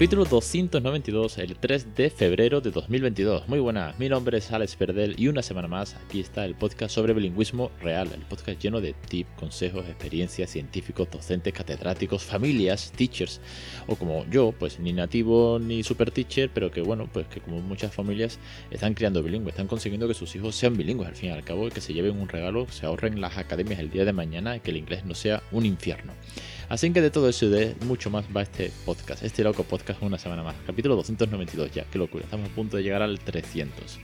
Capítulo 292, el 3 de febrero de 2022. Muy buenas, mi nombre es Alex Perdel y una semana más aquí está el podcast sobre bilingüismo real, el podcast lleno de tips, consejos, experiencias, científicos, docentes, catedráticos, familias, teachers, o como yo, pues ni nativo ni super teacher, pero que bueno, pues que como muchas familias están criando bilingües, están consiguiendo que sus hijos sean bilingües al fin y al cabo, que se lleven un regalo, se ahorren las academias el día de mañana y que el inglés no sea un infierno. Así que de todo eso y de mucho más va este podcast, este loco podcast una semana más. Capítulo 292 ya, qué locura, estamos a punto de llegar al 300.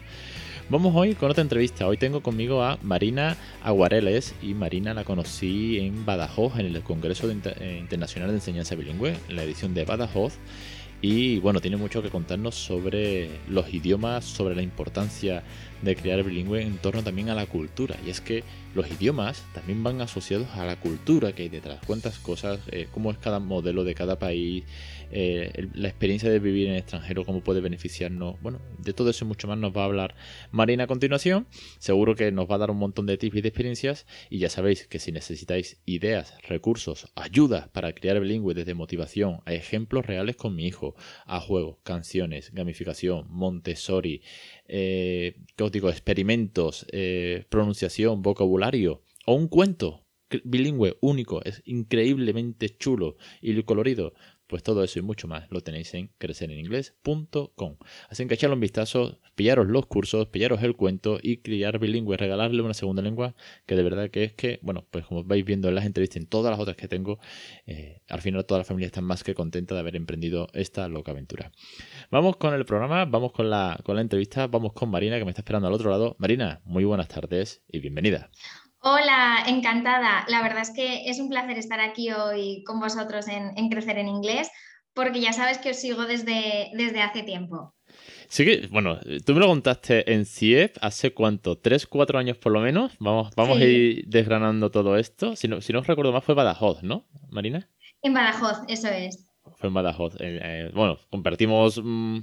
Vamos hoy con otra entrevista. Hoy tengo conmigo a Marina Aguareles y Marina la conocí en Badajoz, en el Congreso eh, Internacional de Enseñanza Bilingüe, en la edición de Badajoz. Y bueno, tiene mucho que contarnos sobre los idiomas, sobre la importancia de crear bilingüe en torno también a la cultura. Y es que los idiomas también van asociados a la cultura que hay detrás. Cuántas cosas, eh, cómo es cada modelo de cada país, eh, la experiencia de vivir en el extranjero, cómo puede beneficiarnos. Bueno, de todo eso y mucho más nos va a hablar Marina a continuación. Seguro que nos va a dar un montón de tips y de experiencias. Y ya sabéis que si necesitáis ideas, recursos, ayudas para crear bilingüe desde motivación, a ejemplos reales con mi hijo, a juegos, canciones, gamificación, Montessori, eh, digo? experimentos, eh, pronunciación, vocabulario o un cuento bilingüe único, es increíblemente chulo y colorido, pues todo eso y mucho más lo tenéis en crecereninglés.com. Así que echarle un vistazo, pillaros los cursos, pillaros el cuento y criar bilingüe, regalarle una segunda lengua, que de verdad que es que, bueno, pues como vais viendo en las entrevistas, en todas las otras que tengo, eh, al final toda la familia está más que contenta de haber emprendido esta loca aventura. Vamos con el programa, vamos con la, con la entrevista, vamos con Marina que me está esperando al otro lado. Marina, muy buenas tardes y bienvenida. Hola, encantada. La verdad es que es un placer estar aquí hoy con vosotros en, Crecer en Inglés, porque ya sabes que os sigo desde, desde hace tiempo. Sí que, bueno, tú me lo contaste en CIEP hace cuánto, tres, cuatro años por lo menos. Vamos, vamos a ir desgranando todo esto. Si no, si no os recuerdo más, fue Badajoz, ¿no, Marina? En Badajoz, eso es. Fue en Badajoz. Eh, eh, bueno, compartimos mm,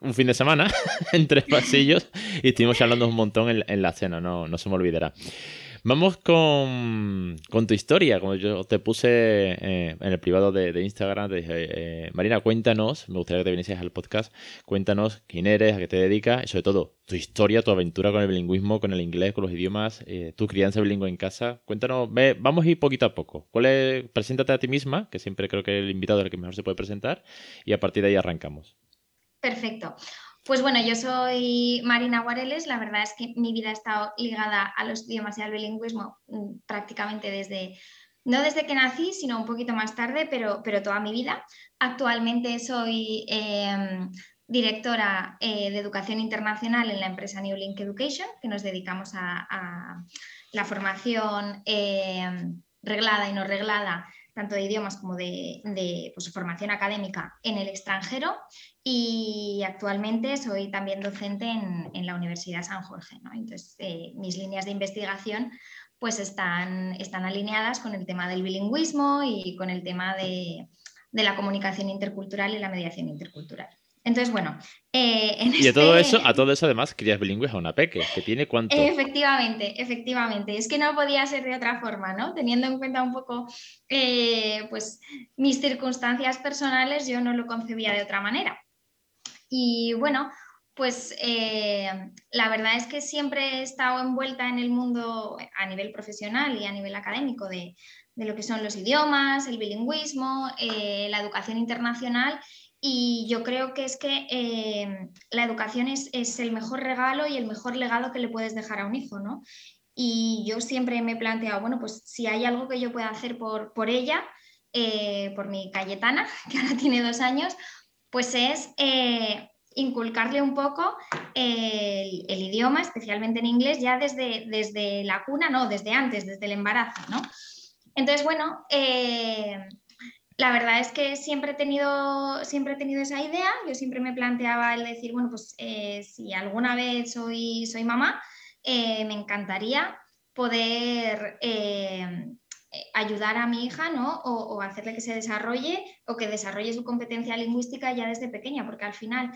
un fin de semana en tres pasillos y estuvimos hablando un montón en, en la cena, no, no se me olvidará. Vamos con, tu historia. Como yo te puse eh, en el privado de, Instagram, te dije, eh, Marina, cuéntanos, me gustaría que te vinieses al podcast, cuéntanos quién eres, a qué te dedicas y sobre todo tu historia, tu aventura con el bilingüismo, con el inglés, con los idiomas, eh, tu crianza bilingüe en casa. Cuéntanos, ve, vamos a ir poquito a poco. ¿Cuál es, preséntate a ti misma, que siempre creo que el invitado es el que mejor se puede presentar, y a partir de ahí arrancamos. Perfecto. Pues bueno, yo soy Marina Guareles. La verdad es que mi vida ha estado ligada a los idiomas y al bilingüismo mm, prácticamente desde, no desde que nací, sino un poquito más tarde, pero, pero toda mi vida. Actualmente soy em, directora eh, de educación internacional en la empresa New Link Education, que nos dedicamos a, la formación em, reglada y no reglada tanto de idiomas como de, pues, formación académica en el extranjero y actualmente soy también docente en, la Universidad San Jorge. Entonces, eh, mis líneas de investigación pues están, están alineadas con el tema del bilingüismo y con el tema de la comunicación intercultural y la mediación intercultural. Entonces, bueno. Eh, y a todo este eso, a todo eso además crías bilingües a una peque, que tiene cuánto. Efectivamente, efectivamente. Es que no podía ser de otra forma, ¿no? Teniendo en cuenta un poco eh, pues, mis circunstancias personales, yo no lo concebía de otra manera. Y bueno, pues eh, la verdad es que siempre he estado envuelta en el mundo a nivel profesional y a nivel académico de, de lo que son los idiomas, el bilingüismo, la educación internacional y yo creo que es que eh, la educación es, el mejor regalo y el mejor legado que le puedes dejar a un hijo, ¿no? Y yo siempre me he planteado, bueno, pues si hay algo que yo pueda hacer por, por ella, eh, por mi Cayetana, que ahora tiene dos años, pues es eh, inculcarle un poco el, el, idioma, especialmente en inglés, ya desde, desde la cuna, no, desde antes, desde el embarazo, ¿no? Entonces, bueno, la verdad es que siempre he tenido, siempre he tenido esa idea. Yo siempre me planteaba el decir, bueno, pues eh, si alguna vez soy, soy mamá, eh, me encantaría poder eh, ayudar a mi hija, ¿no? O, hacerle que se desarrolle o que desarrolle su competencia lingüística ya desde pequeña, porque al final,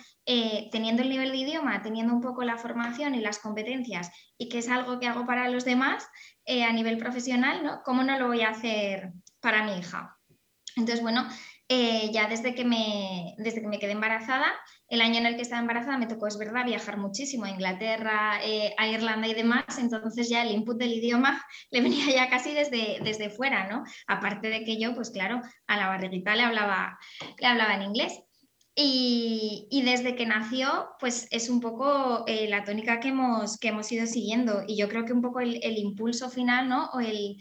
teniendo el nivel de idioma, teniendo un poco la formación y las competencias, y que es algo que hago para los demás a nivel profesional, ¿no? ¿Cómo no lo voy a hacer para mi hija? Entonces, bueno, ya desde que, me, desde que me quedé embarazada, el año en el que estaba embarazada me tocó, es verdad, viajar muchísimo a Inglaterra, eh, a Irlanda y demás, entonces ya el input del idioma le venía ya casi desde, desde fuera, ¿no? Aparte de que yo, pues claro, a la barriguita le hablaba, le hablaba en inglés. Y, desde que nació, pues es un poco eh, la tónica que hemos, que hemos ido siguiendo. Y yo creo que un poco el, impulso final, ¿no? O el,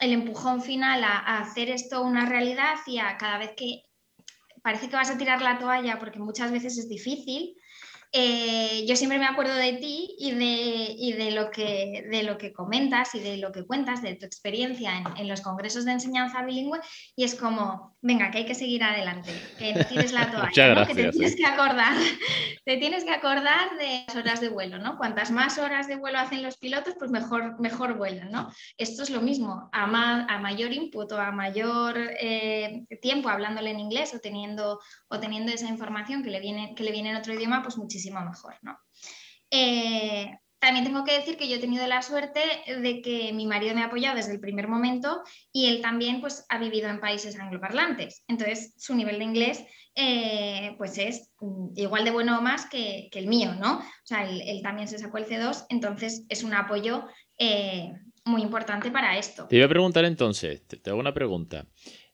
empujón final a, hacer esto una realidad y a cada vez que parece que vas a tirar la toalla porque muchas veces es difícil, eh, yo siempre me acuerdo de ti y de, de, lo que, de lo que comentas y de lo que cuentas, de tu experiencia en, los congresos de enseñanza bilingüe, y es como, venga, que hay que seguir adelante, que no tienes la toalla, que te tienes que acordar, te tienes que acordar de las horas de vuelo, ¿no? Cuantas más horas de vuelo hacen los pilotos, pues mejor, mejor vuelan, ¿no? Esto es lo mismo, a, a mayor input o a mayor eh, tiempo hablándole en inglés o teniendo, o teniendo esa información que le, viene, que le viene en otro idioma, pues muchísimo mejor, ¿no? Eh, también tengo que decir que yo he tenido la suerte de que mi marido me ha apoyado desde el primer momento y él también pues, ha vivido en países angloparlantes. Entonces, su nivel de inglés eh, pues es igual de bueno o más que, el mío, ¿no? O sea, él, también se sacó el C2, entonces es un apoyo eh, muy importante para esto. Te iba a preguntar entonces, te hago una pregunta.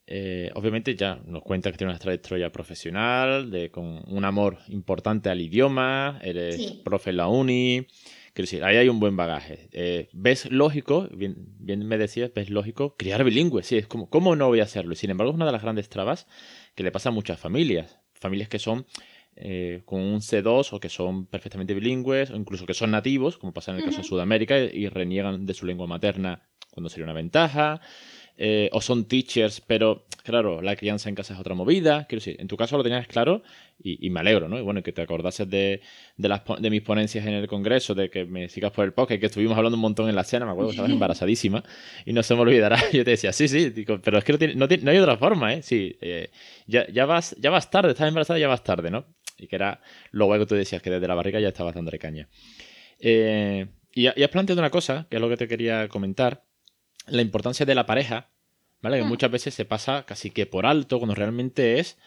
Eh, obviamente ya nos cuenta que tiene una trayectoria profesional, de, con un amor importante al idioma, eres profe en la uni. Quiero decir, ahí hay un buen bagaje. Eh, ¿Ves lógico, bien, bien, me decías, ves lógico, criar bilingüe? Sí, es como, ¿cómo no voy a hacerlo? Y sin embargo, es una de las grandes trabas que le pasa a muchas familias. Familias que son eh, con un C2 o que son perfectamente bilingües, o incluso que son nativos, como pasa en el caso de Sudamérica, y reniegan de su lengua materna cuando sería una ventaja. Eh, o son teachers, pero claro, la crianza en casa es otra movida. Quiero decir, en tu caso lo tenías claro y, me alegro, ¿no? Y bueno, que te acordases de, de, las, de mis ponencias en el congreso, de que me sigas por el podcast, que estuvimos hablando un montón en la cena, me acuerdo que estabas embarazadísima y no se me olvidará. Yo te decía, sí, sí, pero es que no, no, hay otra forma, ¿eh? Sí, eh, ya, ya, vas, ya vas tarde, estás embarazada, ya vas tarde, ¿no? Y que era lo guay que tú decías, que desde la barriga ya estabas dándole caña. Eh, y has planteado una cosa, que es lo que te quería comentar, la importancia de la pareja, ¿vale? Que mm. muchas veces se pasa casi que por alto cuando realmente es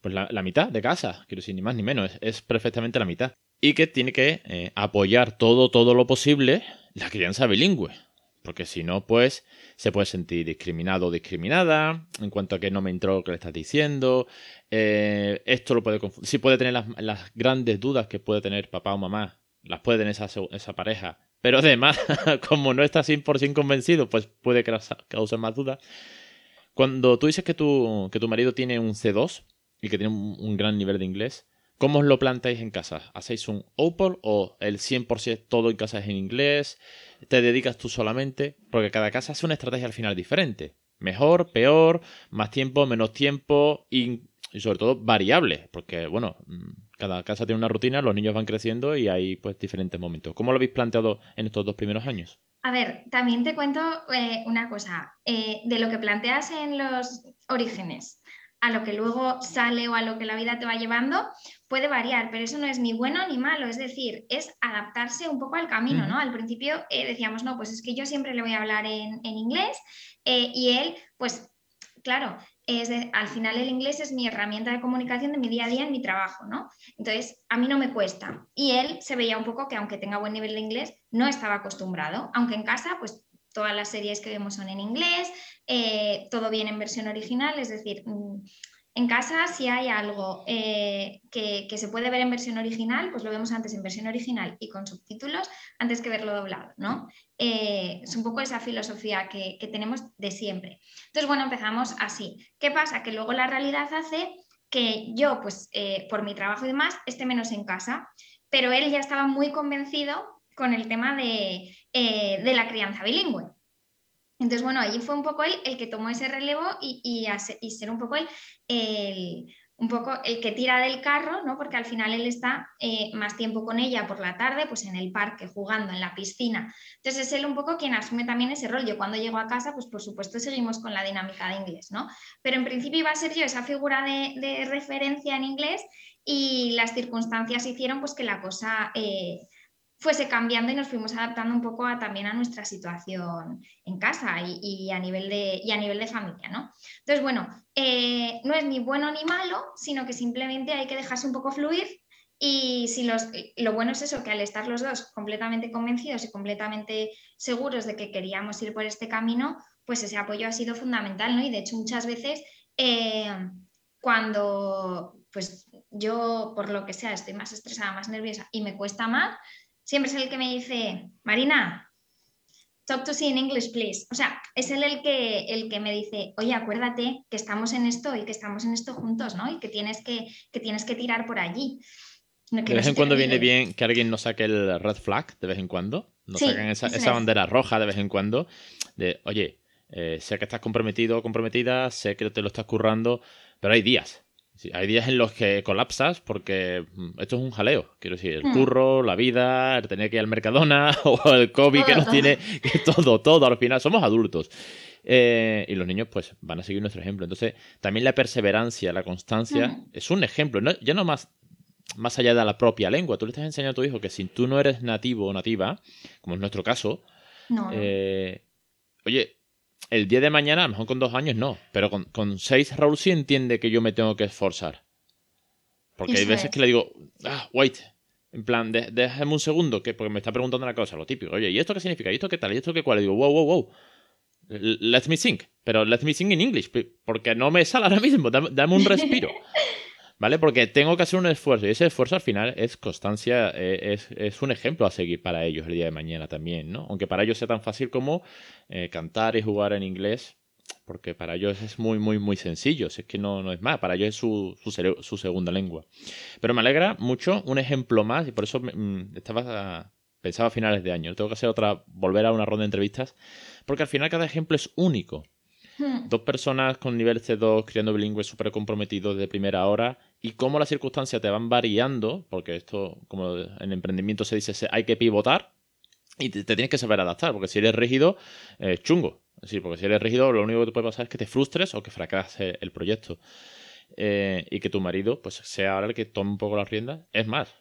pues la, mitad de casa, quiero decir, ni más ni menos, es, perfectamente la mitad. Y que tiene que eh, apoyar todo, todo lo posible la crianza bilingüe. Porque si no, pues se puede sentir discriminado o discriminada en cuanto a que no me entró lo que le estás diciendo. Eh, esto lo puede confundir. Si puede tener las, las, grandes dudas que puede tener papá o mamá, las puede tener esa, esa pareja pero además, como no estás 100% convencido, pues puede causar más dudas. Cuando tú dices que tu, que tu marido tiene un C2 y que tiene un, gran nivel de inglés, ¿cómo os lo planteáis en casa? ¿Hacéis un open o el 100% todo en casa es en inglés? ¿Te dedicas tú solamente? Porque cada casa hace una estrategia al final diferente. Mejor, peor, más tiempo, menos tiempo y, y sobre todo variable. Porque, bueno, cada casa tiene una rutina, los niños van creciendo y hay pues diferentes momentos. ¿Cómo lo habéis planteado en estos dos primeros años? A ver, también te cuento eh, una cosa. Eh, de lo que planteas en los orígenes a lo que luego sale o a lo que la vida te va llevando, puede variar, pero eso no es ni bueno ni malo, es decir, es adaptarse un poco al camino, ¿no? Al principio eh, decíamos, no, pues es que yo siempre le voy a hablar en, en inglés y él, pues claro, es al final el inglés es mi herramienta de comunicación de mi día a día en mi trabajo, ¿no? Entonces, a mí no me cuesta. Y él se veía un poco que aunque tenga buen nivel de inglés, no estaba acostumbrado, aunque en casa, pues todas las series que vemos son en inglés, eh, todo viene en versión original, es decir, mm, en casa, si hay algo eh, que, se puede ver en versión original, pues lo vemos antes en versión original y con subtítulos, antes que verlo doblado, ¿no? Eh, es un poco esa filosofía que, tenemos de siempre. Entonces, bueno, empezamos así. ¿Qué pasa? Que luego la realidad hace que yo, pues eh, por mi trabajo y demás, esté menos en casa, pero él ya estaba muy convencido con el tema de, de la crianza bilingüe. Entonces, bueno, allí fue un poco él el que tomó ese relevo y, y, ser un poco él el, un poco el que tira del carro, ¿no? Porque al final él está eh, más tiempo con ella por la tarde, pues en el parque, jugando, en la piscina. Entonces es él un poco quien asume también ese rol. Yo cuando llego a casa, pues por supuesto seguimos con la dinámica de inglés, ¿no? Pero en principio iba a ser yo esa figura de, referencia en inglés y las circunstancias hicieron pues que la cosa... Eh, fuese cambiando y nos fuimos adaptando un poco a, también a nuestra situación en casa y, a, nivel de, a nivel de familia, ¿no? Entonces, bueno, eh, no es ni bueno ni malo, sino que simplemente hay que dejarse un poco fluir y si los, lo bueno es eso, que al estar los dos completamente convencidos y completamente seguros de que queríamos ir por este camino, pues ese apoyo ha sido fundamental, ¿no? Y de hecho muchas veces eh, cuando pues yo por lo que sea estoy más estresada, más nerviosa y me cuesta más, siempre es el que me dice, Marina, talk to see in English, please. O sea, es él el que, el que me dice, oye, acuérdate que estamos en esto y que estamos en esto juntos, ¿no? Y que tienes que, que, tienes que tirar por allí. de vez en cuando viene bien que alguien nos saque el red flag, de vez en cuando. Nos saquen esa, esa bandera roja de vez en cuando. De, oye, eh, sé que estás comprometido o comprometida, sé que te lo estás currando, pero hay días hay días en los que colapsas porque mm, esto es un jaleo. Quiero decir, el hmm. curro, la vida, el tener que ir al Mercadona o el COVID que nos tiene. Que todo, todo. Al final somos adultos. Eh, y los niños, pues, van a seguir nuestro ejemplo. Entonces, también la perseverancia, la constancia, hmm. es un ejemplo. ya no más, más allá de la propia lengua. Tú le estás enseñando a tu hijo que si tú no eres nativo o nativa, como es nuestro caso, eh, oye, el día de mañana, a lo mejor con dos años no, pero con, seis Raúl sí entiende que yo me tengo que esforzar. Porque hay veces que le digo, ah, wait, en plan, déjame un segundo, que porque me está preguntando una cosa, lo típico. Oye, ¿y esto qué significa? ¿Y esto qué tal? ¿Y esto qué cuál? Y digo, wow, wow, wow. Let me think. Pero let me think in English, porque no me sale ahora mismo. dame un respiro. ¿vale? Porque tengo que hacer un esfuerzo y ese esfuerzo al final es constancia, eh, es, un ejemplo a seguir para ellos el día de mañana también, ¿no? Aunque para ellos sea tan fácil como eh, cantar y jugar en inglés, porque para ellos es muy, muy, muy sencillo, es que no, no es más, para ellos es su, su, segunda lengua. Pero me alegra mucho un ejemplo más y por eso mm, estaba pensaba a finales de año, tengo que hacer otra, volver a una ronda de entrevistas, porque al final cada ejemplo es único. Hmm. Dos personas con nivel C2 criando bilingües súper comprometidos de primera hora y cómo las circunstancias te van variando, porque esto, como en emprendimiento se dice, hay que pivotar y te, tienes que saber adaptar, porque si eres rígido, es chungo. Sí, porque si eres rígido, lo único que te puede pasar es que te frustres o que fracase el proyecto. Eh, y que tu marido pues sea ahora el que tome un poco las riendas. Es más,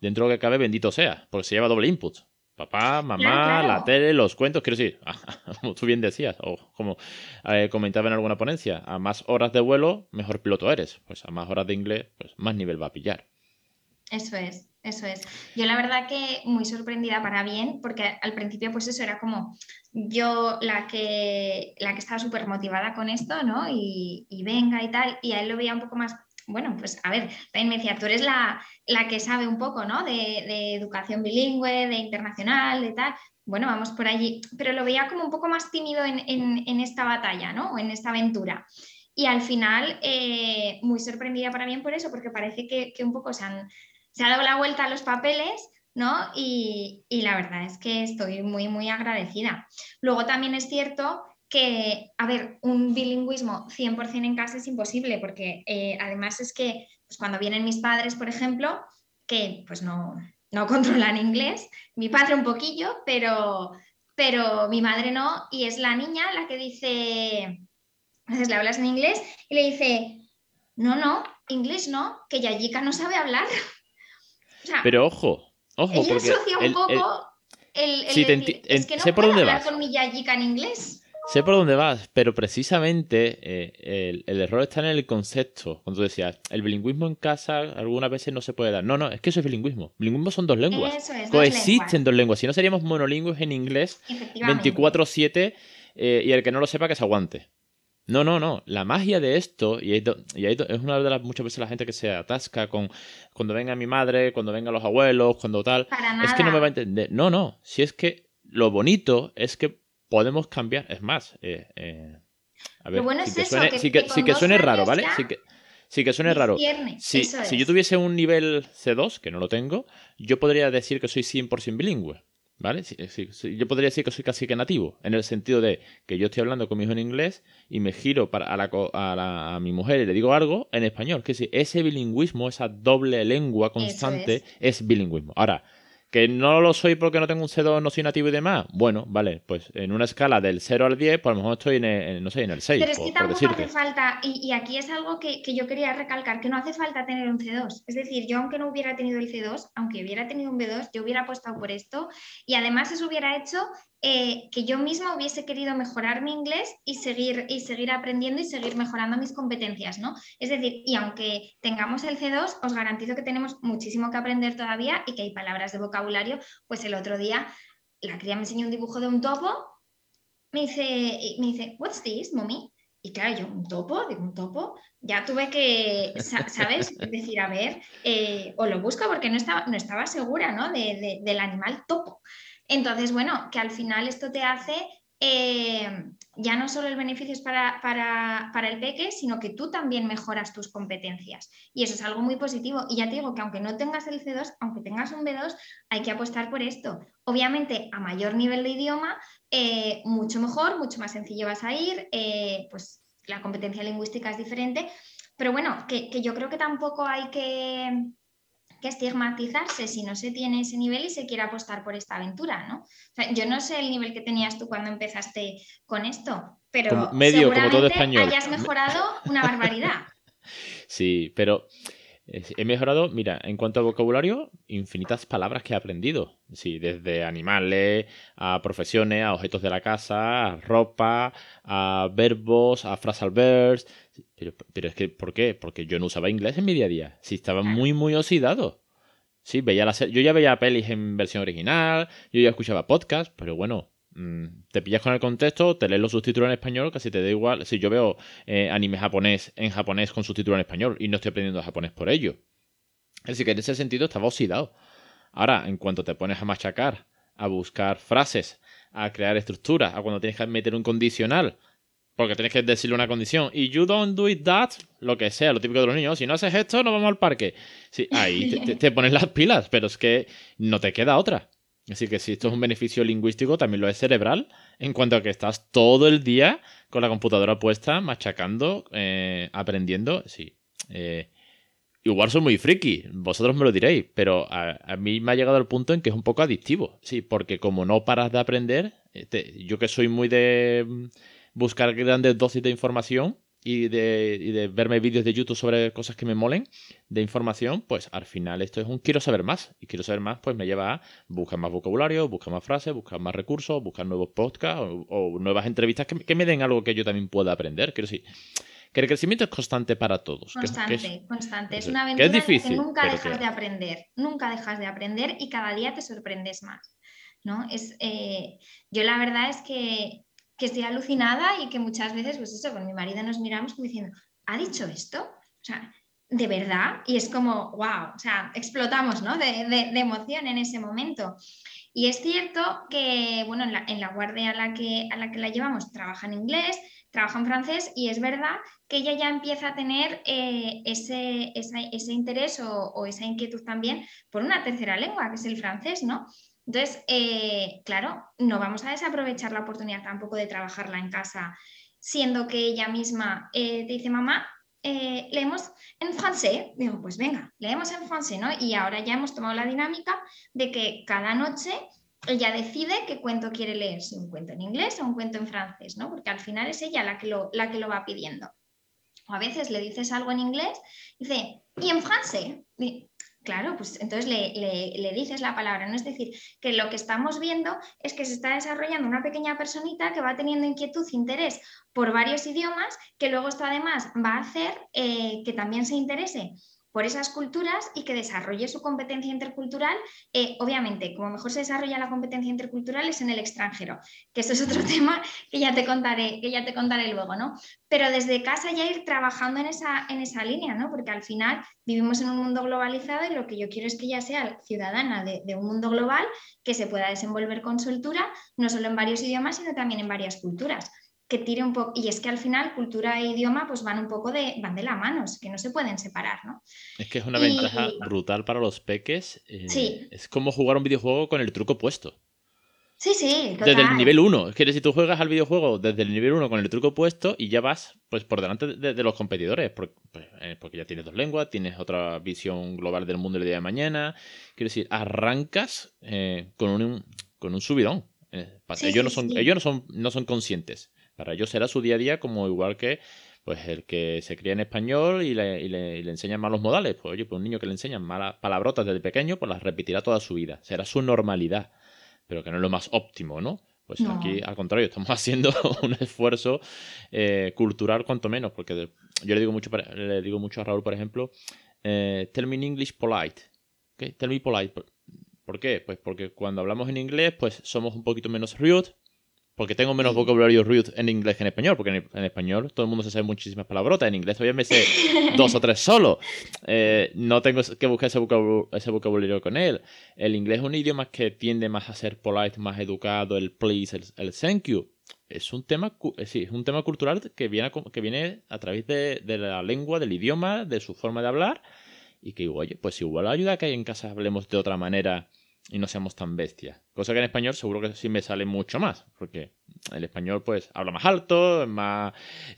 dentro de lo que cabe, bendito sea, porque se lleva doble input. Papá, mamá, la tele, los cuentos, quiero decir, como tú bien decías, o como eh, comentaba en alguna ponencia, a más horas de vuelo, mejor piloto eres. Pues a más horas de inglés, pues más nivel va a pillar. Eso es, eso es. Yo la verdad que muy sorprendida para bien, porque al principio pues eso era como yo la que, la que estaba súper motivada con esto, ¿no? Y, y venga y tal, y a él lo veía un poco más bueno, pues a ver, también me decía, tú eres la, que sabe un poco, ¿no? De, educación bilingüe, de internacional, de tal. Bueno, vamos por allí, pero lo veía como un poco más tímido en, esta batalla, ¿no? O en esta aventura. Y al final, eh, muy sorprendida para mí por eso, porque parece que, un poco se, han, se ha dado la vuelta a los papeles ¿no? Y, y, la verdad es que estoy muy, muy agradecida. Luego también es cierto que, a ver, un bilingüismo 100% en casa es imposible, porque eh, además es que pues cuando vienen mis padres, por ejemplo, que pues no, no controlan inglés, mi padre un poquillo, pero, pero mi madre no, y es la niña la que dice, veces le hablas en inglés y le dice, no, no, inglés no, que Yayika no sabe hablar. pero ojo, ojo, ella porque un poco el, es que no sé por dónde hablar con mi Yayika en inglés. Sé por dónde vas, pero precisamente eh, el, error está en el concepto. Cuando tú decías, el bilingüismo en casa algunas veces no se puede dar. No, no, es que eso es bilingüismo. Bilingüismo son dos lenguas. Coexisten dos lenguas. Si no seríamos monolingües en inglés 24-7 eh, y el que no lo sepa que se aguante. No, no, no. La magia de esto, y, es una de las muchas veces la gente que se atasca con cuando venga mi madre, cuando vengan los abuelos, cuando tal, es que no me va a entender. No, no. Si es que lo bonito es que podemos cambiar. Es más, eh, eh, a ver, bueno sí, que suene, sí, que, suene raro, ¿vale? Sí que, sí que suene raro. Si, si yo tuviese un nivel C2, que no lo tengo, yo podría decir que soy 100% bilingüe. ¿Vale? yo podría decir que soy casi que nativo, en el sentido de que yo estoy hablando con mi hijo en inglés y me giro para a, la, a, mi mujer y le digo algo en español. Que sí, ese bilingüismo, esa doble lengua constante, es bilingüismo. Ahora, ¿Que no lo soy porque no tengo un C2, no soy nativo y demás? Bueno, vale, pues en una escala del 0 al 10, pues a lo mejor estoy en el, no sé, en el 6. Pero es que tampoco hace falta, y, aquí es algo que, que, yo quería recalcar, que no hace falta tener un C2. Es decir, yo aunque no hubiera tenido el C2, aunque hubiera tenido un B2, yo hubiera apostado por esto y además eso hubiera hecho eh, que yo misma hubiese querido mejorar mi inglés y seguir, y seguir aprendiendo y seguir mejorando mis competencias, ¿no? Es decir, y aunque tengamos el C2, os garantizo que tenemos muchísimo que aprender todavía y que hay palabras de vocabulario. Pues el otro día la cría me enseñó un dibujo de un topo, me dice, me dice ¿What's this, mommy? Y claro, yo, un topo, digo, un topo, ya tuve que, ¿sabes? Decir, a ver, eh, o lo busco porque no estaba, no estaba segura, ¿no? del animal topo. Entonces, bueno, que al final esto te hace eh, ya no solo el beneficio es para, para, el peque, sino que tú también mejoras tus competencias. Y eso es algo muy positivo. Y ya te digo que aunque no tengas el C2, aunque tengas un B2, hay que apostar por esto. Obviamente, a mayor nivel de idioma, eh, mucho mejor, mucho más sencillo vas a ir, eh, pues la competencia lingüística es diferente. Pero bueno, que yo creo que tampoco hay que que estigmatizarse si no se tiene ese nivel y se quiere apostar por esta aventura, ¿no? yo no sé el nivel que tenías tú cuando empezaste con esto, pero medio, como todo español. hayas mejorado una barbaridad. sí, pero he mejorado, mira, en cuanto a vocabulario, infinitas palabras que he aprendido. Sí, desde animales, a profesiones, a objetos de la casa, a ropa, a verbos, a phrasal verbs. Pero, pero es que, ¿por qué? Porque yo no usaba inglés en mi día a día. Sí, estaba muy, muy oxidado. Sí, veía la yo ya veía pelis en versión original, yo ya escuchaba podcast, pero bueno, te pillas con el contexto, te lees los subtítulos en español, casi te da igual. Si yo veo eh, anime japonés en japonés con subtítulos en español y no estoy aprendiendo japonés por ello. Así que en ese sentido estaba oxidado. Ahora, en cuanto te pones a machacar, a buscar frases, a crear estructuras, a cuando tienes que meter un condicional, porque tienes que decirle una condición. Y you don't do it that, lo que sea, lo típico de los niños. Si no haces esto, no vamos al parque. Ahí te, pones las pilas, pero es que no te queda otra. Así que si esto es un beneficio lingüístico, también lo es cerebral, en cuanto a que estás todo el día con la computadora puesta, machacando, eh, aprendiendo. Sí. Eh, igual soy muy friki, vosotros me lo diréis, pero a, mí me ha llegado el punto en que es un poco adictivo. Sí, porque como no paras de aprender, eh, yo que soy muy de buscar grandes dosis de información y de, y de verme vídeos de YouTube sobre cosas que me molen de información, pues al final esto es un quiero saber más. Y quiero saber más, pues me lleva a buscar más vocabulario, buscar más frases, buscar más recursos, buscar nuevos podcasts o, nuevas entrevistas que, me den algo que yo también pueda aprender. Quiero decir, que el crecimiento es constante para todos. Constante, constante. Es una aventura que, que nunca dejas de aprender, nunca dejas de aprender y cada día te sorprendes más. ¿no? Es, eh, yo la verdad es que que estoy alucinada y que muchas veces, pues eso, con mi marido nos miramos como diciendo, ¿ha dicho esto? O sea, de verdad, y es como, wow, o sea, explotamos, ¿no? De, de, emoción en ese momento. Y es cierto que, bueno, en la, guardia a la, que, a la que la llevamos trabaja en inglés, trabaja en francés y es verdad que ella ya empieza a tener eh, ese, ese, interés o, o, esa inquietud también por una tercera lengua, que es el francés, ¿no? Entonces, eh, claro, no vamos a desaprovechar la oportunidad tampoco de trabajarla en casa, siendo que ella misma eh, te dice, mamá, eh, leemos en francés. Digo, pues venga, leemos en francés, ¿no? Y ahora ya hemos tomado la dinámica de que cada noche ella decide qué cuento quiere leer, si un cuento en inglés o un cuento en francés, ¿no? Porque al final es ella la que lo, la que lo va pidiendo. O a veces le dices algo en inglés, y dice, ¿y en francés? Claro, pues entonces le, dices la palabra, ¿no? Es decir, que lo que estamos viendo es que se está desarrollando una pequeña personita que va teniendo inquietud, interés por varios idiomas, que luego esto además va a hacer eh, que también se interese por esas culturas y que desarrolle su competencia intercultural. Eh, obviamente, como mejor se desarrolla la competencia intercultural es en el extranjero, que eso es otro tema que ya te contaré, que ya te contaré luego, ¿no? Pero desde casa ya ir trabajando en esa, en esa línea, ¿no? Porque al final vivimos en un mundo globalizado y lo que yo quiero es que ella sea ciudadana de, de un mundo global que se pueda desenvolver con soltura, no solo en varios idiomas, sino también en varias culturas que tire un poco, y es que al final cultura e idioma pues van un poco de, van de la mano, es que no se pueden separar, ¿no? Es que es una ventaja brutal para los peques. Eh, sí. Es como jugar un videojuego con el truco puesto. Sí, sí, total. Desde el nivel 1. Es que si tú juegas al videojuego desde el nivel 1 con el truco puesto y ya vas pues por delante de, los competidores. Pues, eh, porque, ya tienes dos lenguas, tienes otra visión global del mundo el día de mañana. Quiero decir, arrancas eh, con, un, con un subidón. Eh, ellos, no son, ellos no son, no son conscientes. Para ellos será su día a día como igual que pues el que se cría en español y le, y le, enseñan malos modales. Pues oye, pues un niño que le enseñan malas palabrotas desde pequeño, pues las repetirá toda su vida. Será su normalidad pero que no es lo más óptimo, ¿no? Pues aquí, al contrario, estamos haciendo un esfuerzo eh, cultural, cuanto menos, porque yo le digo mucho, le digo mucho a Raúl, por ejemplo, eh, tell me in English polite. ¿Okay? Tell me polite. ¿Por qué? Pues porque cuando hablamos en inglés, pues somos un poquito menos rude, porque tengo menos vocabulario rude en inglés que en español, porque en, español todo el mundo se sabe muchísimas palabrotas, en inglés todavía me sé dos o tres solo. Eh, no tengo que buscar ese vocabulario, con él. El inglés es un idioma que tiende más a ser polite, más educado, el please, el, thank you. Es un tema, eh, sí, es un tema cultural que viene, a, que viene a través de, de, la lengua, del idioma, de su forma de hablar, y que, oye, pues igual ayuda que en casa hablemos de otra manera y no seamos tan bestias. Cosa que en español seguro que sí me sale mucho más, porque el español pues habla más alto, más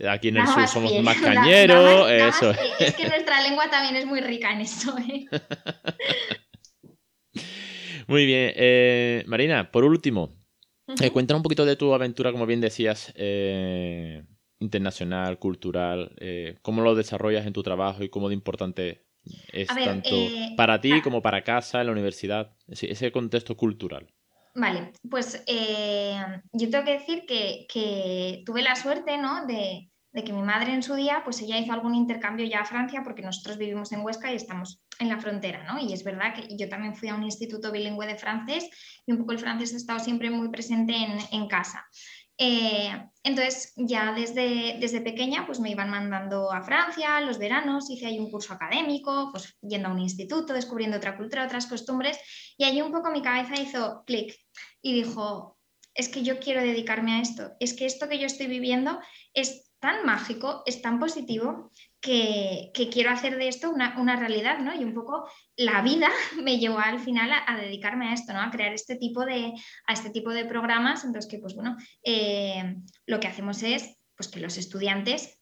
aquí en el sur somos más cañeros, eso. es que nuestra lengua también es muy rica en eso. ¿eh? muy bien, eh, Marina, por último, uh cuéntanos un poquito de tu aventura, como bien decías, internacional, cultural, cómo lo desarrollas en tu trabajo y cómo de importante es tanto eh, para ti como para casa, en la universidad, ese, contexto cultural. Vale, pues eh, yo tengo que decir que, tuve la suerte ¿no? de, que mi madre en su día, pues ella hizo algún intercambio ya a Francia, porque nosotros vivimos en Huesca y estamos en la frontera, ¿no? Y es verdad que yo también fui a un instituto bilingüe de francés y un poco el francés ha estado siempre muy presente en, en casa. Eh, entonces, ya desde, desde pequeña, pues me iban mandando a Francia, los veranos, hice ahí un curso académico, pues yendo a un instituto, descubriendo otra cultura, otras costumbres, y allí un poco mi cabeza hizo clic y dijo, es que yo quiero dedicarme a esto, es que esto que yo estoy viviendo es tan mágico, es tan positivo, que, quiero hacer de esto una, realidad, ¿no? Y un poco la vida me llevó al final a, dedicarme a esto, ¿no? A crear este tipo de, a este tipo de programas en los que, pues bueno, eh, lo que hacemos es pues, que los estudiantes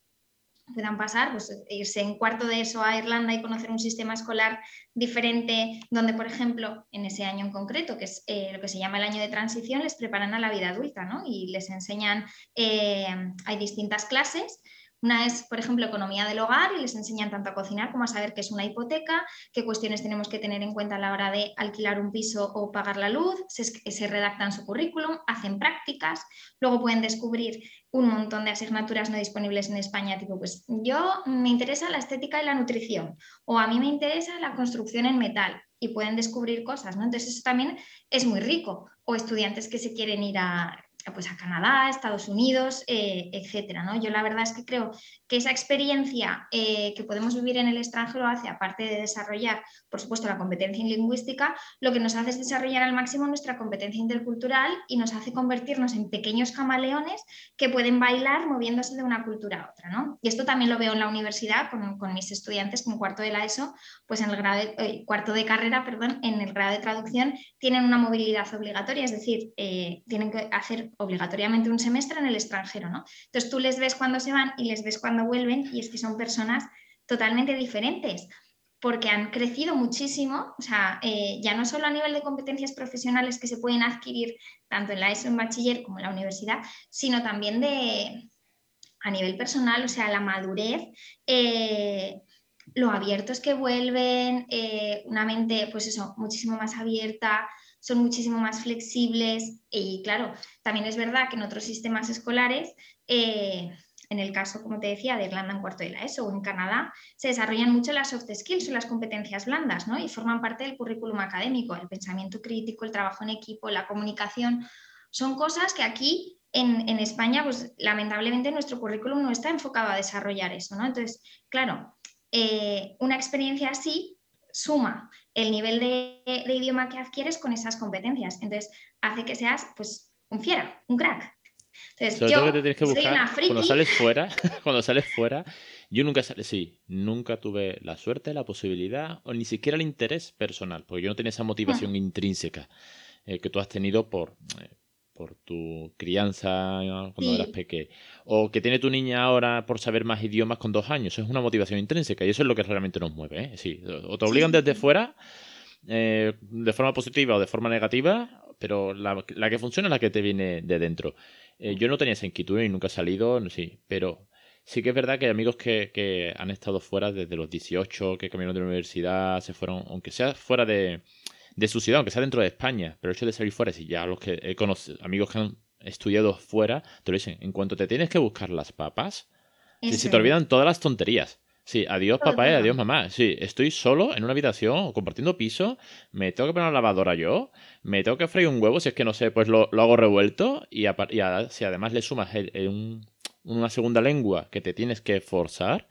puedan pasar, pues irse en cuarto de eso a Irlanda y conocer un sistema escolar diferente, donde, por ejemplo, en ese año en concreto, que es eh, lo que se llama el año de transición, les preparan a la vida adulta, ¿no? Y les enseñan, eh, hay distintas clases una es, por ejemplo, economía del hogar y les enseñan tanto a cocinar como a saber qué es una hipoteca, qué cuestiones tenemos que tener en cuenta a la hora de alquilar un piso o pagar la luz, se, redactan su currículum, hacen prácticas, luego pueden descubrir un montón de asignaturas no disponibles en España, tipo, pues yo me interesa la estética y la nutrición, o a mí me interesa la construcción en metal, y pueden descubrir cosas, ¿no? Entonces eso también es muy rico. O estudiantes que se quieren ir a, pues a Canadá, Estados Unidos, eh, etcétera. ¿no? Yo la verdad es que creo que esa experiencia eh, que podemos vivir en el extranjero hace, aparte de desarrollar, por supuesto, la competencia lingüística, lo que nos hace es desarrollar al máximo nuestra competencia intercultural y nos hace convertirnos en pequeños camaleones que pueden bailar moviéndose de una cultura a otra. ¿no? Y esto también lo veo en la universidad con, con mis estudiantes con cuarto de la ESO, pues en el grado de, eh, cuarto de carrera, perdón, en el grado de traducción tienen una movilidad obligatoria, es decir, tienen que hacer obligatoriamente un semestre en el extranjero, ¿no? Entonces tú les ves cuando se van y les ves cuando vuelven y es que son personas totalmente diferentes porque han crecido muchísimo, o sea, eh, ya no solo a nivel de competencias profesionales que se pueden adquirir tanto en la ESO, en bachiller como en la universidad, sino también de, a nivel personal, o sea, la madurez, eh, lo abiertos que vuelven, eh, una mente, pues eso, muchísimo más abierta, son muchísimo más flexibles y claro, también es verdad que en otros sistemas escolares, eh, en el caso, como te decía, de Irlanda en cuarto de la ESO o en Canadá, se desarrollan mucho las soft skills o las competencias blandas ¿no? y forman parte del currículum académico, el pensamiento crítico, el trabajo en equipo, la comunicación. Son cosas que aquí en, España, pues lamentablemente nuestro currículum no está enfocado a desarrollar eso. ¿no? Entonces, claro, eh, una experiencia así suma el nivel de, idioma que adquieres con esas competencias. Entonces, hace que seas pues un fiera, un crack. Entonces, yo que tienes que buscar, cuando sales fuera, cuando sales fuera, yo nunca sí, nunca tuve la suerte, la posibilidad o ni siquiera el interés personal, porque yo no tenía esa motivación hmm. intrínseca eh, que tú has tenido por, eh, por tu crianza cuando eras pequeño, o que tiene tu niña ahora por saber más idiomas con dos años, eso es una motivación intrínseca y eso es lo que realmente nos mueve. ¿eh? Sí, o te obligan desde fuera, eh, de forma positiva o de forma negativa, pero la, la, que funciona es la que te viene de dentro. Eh, yo no tenía esa inquietud y nunca he salido, sí, pero sí que es verdad que hay amigos que, que han estado fuera desde los 18, que cambiaron de la universidad, se fueron, aunque sea fuera de de su ciudad, aunque sea dentro de España, pero el hecho de salir fuera, si ya los que he conocido, amigos que han estudiado fuera, te lo dicen, en cuanto te tienes que buscar las papas, si se te olvidan todas las tonterías. Sí, adiós papá y adiós mamá. Sí, estoy solo en una habitación compartiendo piso, me tengo que poner una lavadora yo, me tengo que freír un huevo, si es que no sé, pues lo, hago revuelto y, si además le sumas una segunda lengua que te tienes que forzar,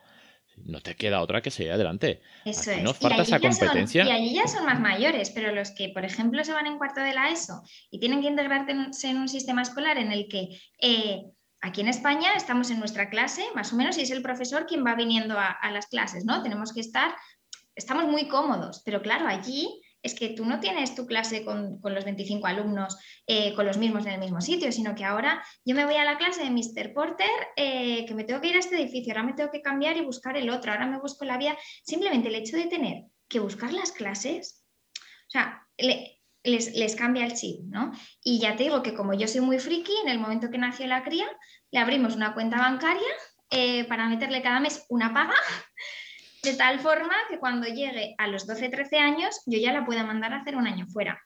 no te queda otra que seguir adelante. Eso es. No falta esa competencia. y allí ya son más mayores, pero los que, por ejemplo, se van en cuarto de la ESO y tienen que integrarse en un sistema escolar en el que eh, aquí en España estamos en nuestra clase, más o menos, y es el profesor quien va viniendo a, a las clases, ¿no? Tenemos que estar, estamos muy cómodos, pero claro, allí es que tú no tienes tu clase con, los 25 alumnos eh, con los mismos en el mismo sitio, sino que ahora yo me voy a la clase de Mr. Porter, eh, que me tengo que ir a este edificio, ahora me tengo que cambiar y buscar el otro, ahora me busco la vía. Simplemente el hecho de tener que buscar las clases, o sea, les, cambia el chip, ¿no? Y ya te digo que como yo soy muy friki, en el momento que nació la cría, le abrimos una cuenta bancaria eh, para meterle cada mes una paga de tal forma que cuando llegue a los 12-13 años yo ya la pueda mandar a hacer un año fuera.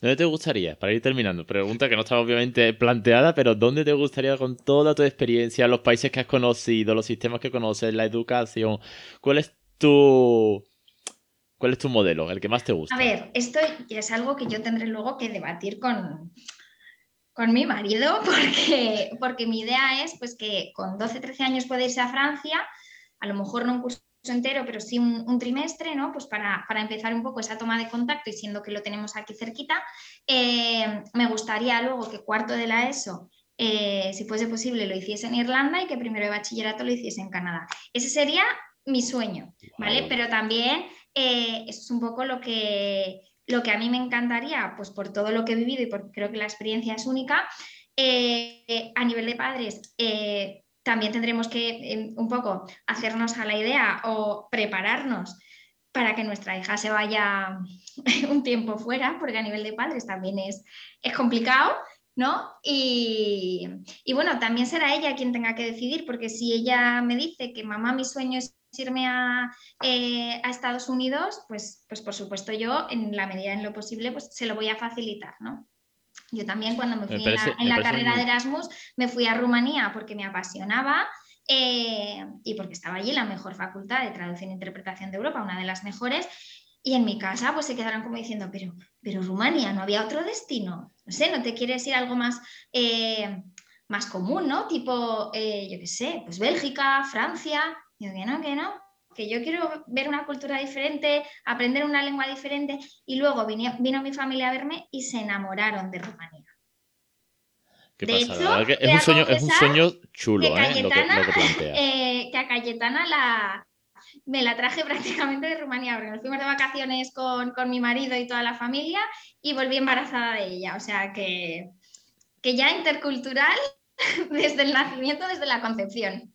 ¿Dónde te gustaría, para ir terminando, pregunta que no estaba obviamente planteada, pero ¿dónde te gustaría con toda tu experiencia, los países que has conocido, los sistemas que conoces, la educación, cuál es tu cuál es tu modelo, el que más te gusta? A ver, esto es algo que yo tendré luego que debatir con, con mi marido, porque, porque mi idea es pues, que con 12-13 años puede irse a Francia a lo mejor no un curso entero, pero sí un, trimestre, ¿no? Pues para, empezar un poco esa toma de contacto y siendo que lo tenemos aquí cerquita, eh, me gustaría luego que cuarto de la ESO, eh, si fuese posible, lo hiciese en Irlanda y que primero de bachillerato lo hiciese en Canadá. Ese sería mi sueño, ¿vale? Pero también eh, es un poco lo que, lo que a mí me encantaría, pues por todo lo que he vivido y porque creo que la experiencia es única, a nivel de padres, también tendremos que em, un poco hacernos a la idea o prepararnos para que nuestra hija se vaya un tiempo fuera, porque a nivel de padres también es, es complicado, ¿no? Y, bueno, también será ella quien tenga que decidir, porque si ella me dice que mamá, mi sueño es irme a, eh, a, Estados Unidos, pues, pues por supuesto yo, en la medida en lo posible, pues se lo voy a facilitar, ¿no? Yo también cuando me fui en la, carrera de Erasmus me fui a Rumanía porque me apasionaba eh, y porque estaba allí la mejor facultad de traducción e interpretación de Europa, una de las mejores. Y en mi casa pues se quedaron como diciendo, pero, pero Rumanía, ¿no había otro destino? No sé, ¿no te quieres ir a algo más, eh, más común, ¿no? Tipo, eh, yo qué sé, pues Bélgica, Francia. Yo que no, que no, que yo quiero ver una cultura diferente, aprender una lengua diferente, y luego vino, mi familia a verme y se enamoraron de Rumanía. ¿Qué de Hecho, es, un sueño, es un sueño chulo, que, ¿eh? lo que, eh, que a Cayetana la, me la traje prácticamente de Rumanía, porque nos fuimos de vacaciones con, con, mi marido y toda la familia y volví embarazada de ella. O sea que, que ya intercultural desde el nacimiento, desde la concepción.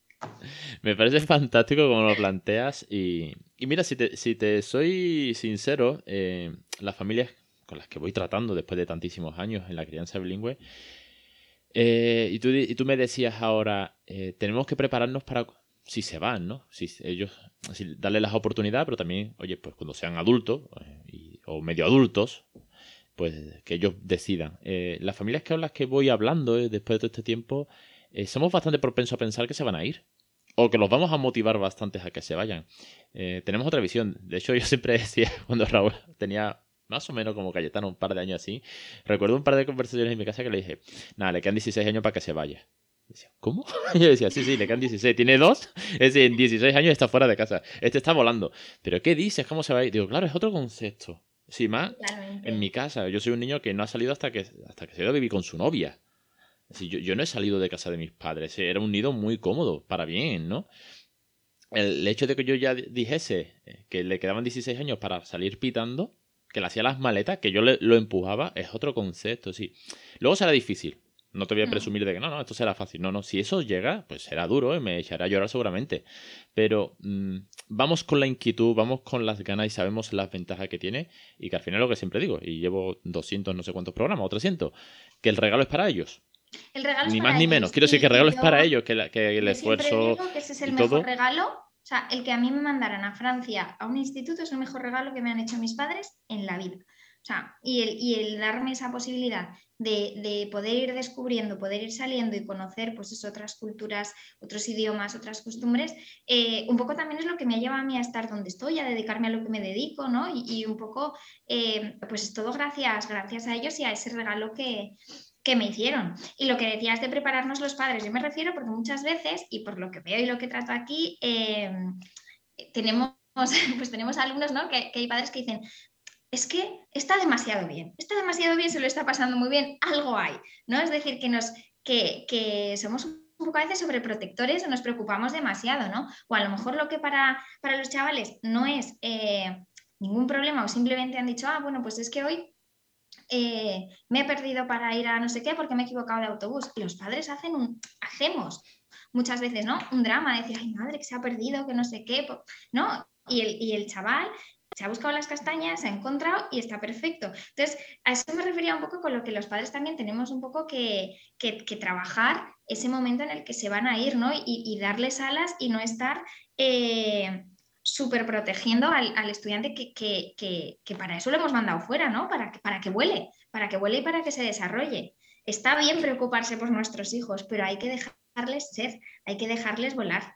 Me parece fantástico como lo planteas. Y, mira, si te, si te soy sincero, eh, las familias con las que voy tratando después de tantísimos años en la crianza bilingüe, eh, y, tú, y tú me decías ahora, eh, tenemos que prepararnos para si se van, ¿no? Si ellos, si darle las oportunidades, pero también, oye, pues cuando sean adultos o medio adultos, pues que ellos decidan. las familias con las que voy hablando después de todo este tiempo, somos bastante propensos a pensar que se van a ir o que los vamos a motivar bastante a que se vayan. Eh, tenemos otra visión. De hecho, yo siempre decía, cuando Raúl tenía más o menos como Cayetano, un par de años así, recuerdo un par de conversaciones en mi casa que le dije, nada, le quedan 16 años para que se vaya. Decía, ¿cómo? Yo decía, sí, sí, le quedan 16. Tiene dos, es decir, en 16 años está fuera de casa. Este está volando. ¿Pero qué dices? ¿Cómo se va a ir? Digo, claro, es otro concepto. Sí, más en mi casa. Yo soy un niño que no ha salido hasta que, hasta que se ha ido a vivir con su novia yo, no he salido de casa de mis padres, era un nido muy cómodo, para bien, ¿no? El hecho de que yo ya dijese eh, que le quedaban 16 años para salir pitando, que le hacía las maletas, que yo le, lo empujaba, es otro concepto, sí. Luego será difícil. No te voy a mm. presumir de que no, no, esto será fácil. No, no, si eso llega, pues será duro, ¿eh? me echará a llorar seguramente. Pero mm, vamos con la inquietud, vamos con las ganas y sabemos las ventajas que tiene. Y que al final es lo que siempre digo, y llevo 200 no sé cuántos programas o 300, que el regalo es para ellos. El regalo ni más ni menos. Quiero decir que el regalo es para ellos, que, que el esfuerzo. Digo que ese es el mejor regalo. O sea, el que a mí me mandaran a Francia a un instituto es el mejor regalo que me han hecho mis padres en la vida. O sea, y el, y el darme esa posibilidad de, poder ir descubriendo, poder ir saliendo y conocer pues otras culturas, otros idiomas, otras costumbres, eh, un poco también es lo que me lleva a mí a estar donde estoy, a dedicarme a lo que me dedico, ¿no? Y, un poco, eh, pues es todo gracias, gracias a ellos y a ese regalo que, me hicieron. Y lo que decías de prepararnos los padres, yo me refiero porque muchas veces, y por lo que veo y lo que trato aquí, eh, tenemos pues tenemos alumnos, ¿no? Que, que, hay padres que dicen, es que está demasiado bien, está demasiado bien, se lo está pasando muy bien, algo hay, ¿no? Es decir, que, nos, que, somos un poco a veces sobreprotectores o nos preocupamos demasiado, ¿no? O a lo mejor lo que para, para los chavales no es eh, ningún problema o simplemente han dicho, ah, bueno, pues es que hoy eh, me he perdido para ir a no sé qué porque me he equivocado de autobús. Los padres hacen un, hacemos muchas veces, ¿no? Un drama, decir, ay, madre, que se ha perdido, que no sé qué, ¿no? Y el, y el chaval se ha buscado las castañas, se ha encontrado y está perfecto. Entonces, a eso me refería un poco con lo que los padres también tenemos un poco que, trabajar ese momento en el que se van a ir, ¿no? Y, darles alas y no estar eh, súper protegiendo al, estudiante que, para eso lo hemos mandado fuera, ¿no? Para que, para que vuele, para que vuele y para que se desarrolle. Está bien preocuparse por nuestros hijos, pero hay que dejarles ser, hay que dejarles volar.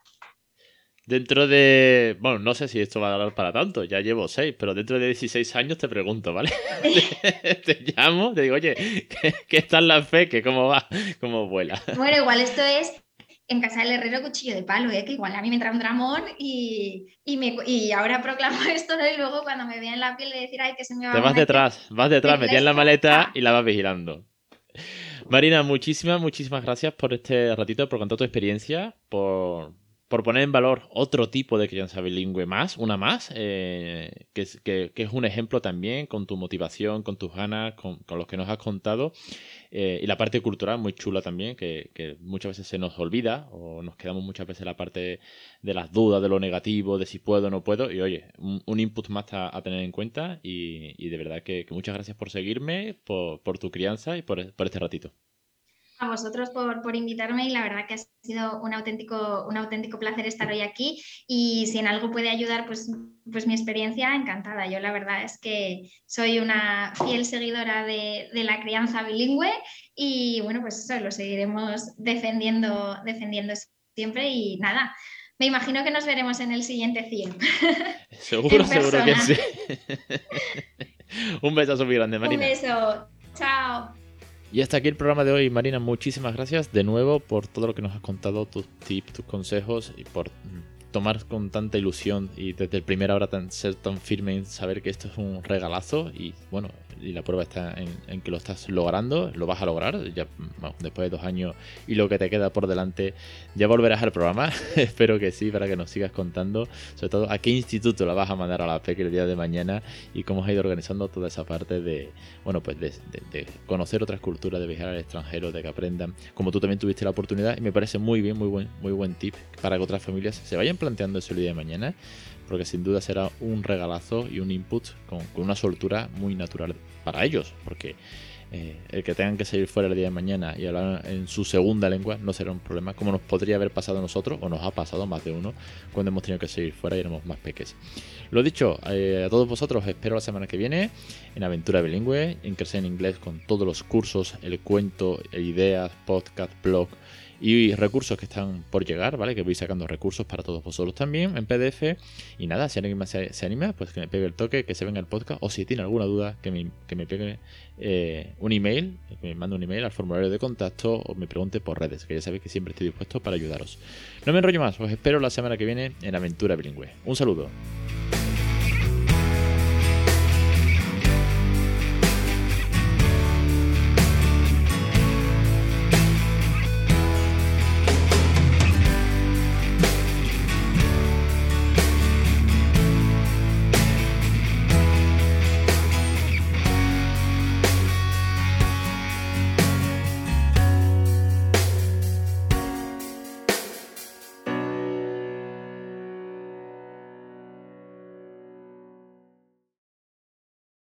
Dentro de. Bueno, no sé si esto va a dar para tanto, ya llevo seis, pero dentro de 16 años te pregunto, ¿vale? te, llamo, te digo, oye, ¿qué, está en la fe? ¿Qué cómo va? ¿Cómo vuela? Bueno, igual esto es en casa del herrero cuchillo de palo, ¿eh? que igual a mí me entra un dramón y, me, y ahora proclamo esto. Y luego cuando me vea en la piel de decir, ay, que se me va Te vas detrás, vas detrás, metí en la maleta y la vas vigilando. Marina, muchísimas, muchísimas gracias por este ratito, por contar tu experiencia, por por poner en valor otro tipo de crianza bilingüe más, una más, eh, que, es, que, es, un ejemplo también con tu motivación, con tus ganas, con, los que nos has contado. Eh, y la parte cultural muy chula también, que, que, muchas veces se nos olvida o nos quedamos muchas veces en la parte de las dudas, de lo negativo, de si puedo o no puedo. Y oye, un, input más a, tener en cuenta y, y de verdad que, muchas gracias por seguirme, por, tu crianza y por este ratito a vosotros por, invitarme y la verdad que ha sido un auténtico, un auténtico placer estar hoy aquí y si en algo puede ayudar, pues, pues mi experiencia encantada. Yo la verdad es que soy una fiel seguidora de, la crianza bilingüe y bueno, pues eso lo seguiremos defendiendo, defendiendo siempre y nada. Me imagino que nos veremos en el siguiente 100. Seguro, seguro que sí. Un besazo muy grande, Marina. Un beso. Chao. Y hasta aquí el programa de hoy, Marina. Muchísimas gracias de nuevo por todo lo que nos has contado, tus tips, tus consejos y por mm, tomar con tanta ilusión y desde el primer hora tan, ser tan firme en saber que esto es un regalazo y bueno, y la prueba está en, que lo estás logrando, lo vas a lograr, ya después de dos años y lo que te queda por delante, ya volverás al programa, espero que sí, para que nos sigas contando, sobre todo a qué instituto la vas a mandar a la PEC el día de mañana y cómo has ido organizando toda esa parte de, bueno, pues de, conocer otras culturas, de viajar al extranjero, de que aprendan, como tú también tuviste la oportunidad y me parece muy bien, muy buen, muy buen tip para que otras familias se vayan planteando eso el día de mañana porque sin duda será un regalazo y un input con, una soltura muy natural para ellos, porque eh, el que tengan que salir fuera el día de mañana y hablar en su segunda lengua no será un problema, como nos podría haber pasado a nosotros, o nos ha pasado más de uno, cuando hemos tenido que salir fuera y éramos más pequeños. Lo dicho, eh, a todos vosotros espero la semana que viene en Aventura Bilingüe, en Crecer en Inglés con todos los cursos, el cuento, ideas, podcast, blog y recursos que están por llegar, ¿vale? Que voy sacando recursos para todos vosotros también en PDF. Y nada, si alguien más se, anima, pues que me pegue el toque, que se venga el podcast. O si tiene alguna duda, que me, que me pegue eh, un email, que me mande un email al formulario de contacto o me pregunte por redes, que ya sabéis que siempre estoy dispuesto para ayudaros. No me enrollo más, os espero la semana que viene en Aventura Bilingüe. Un saludo.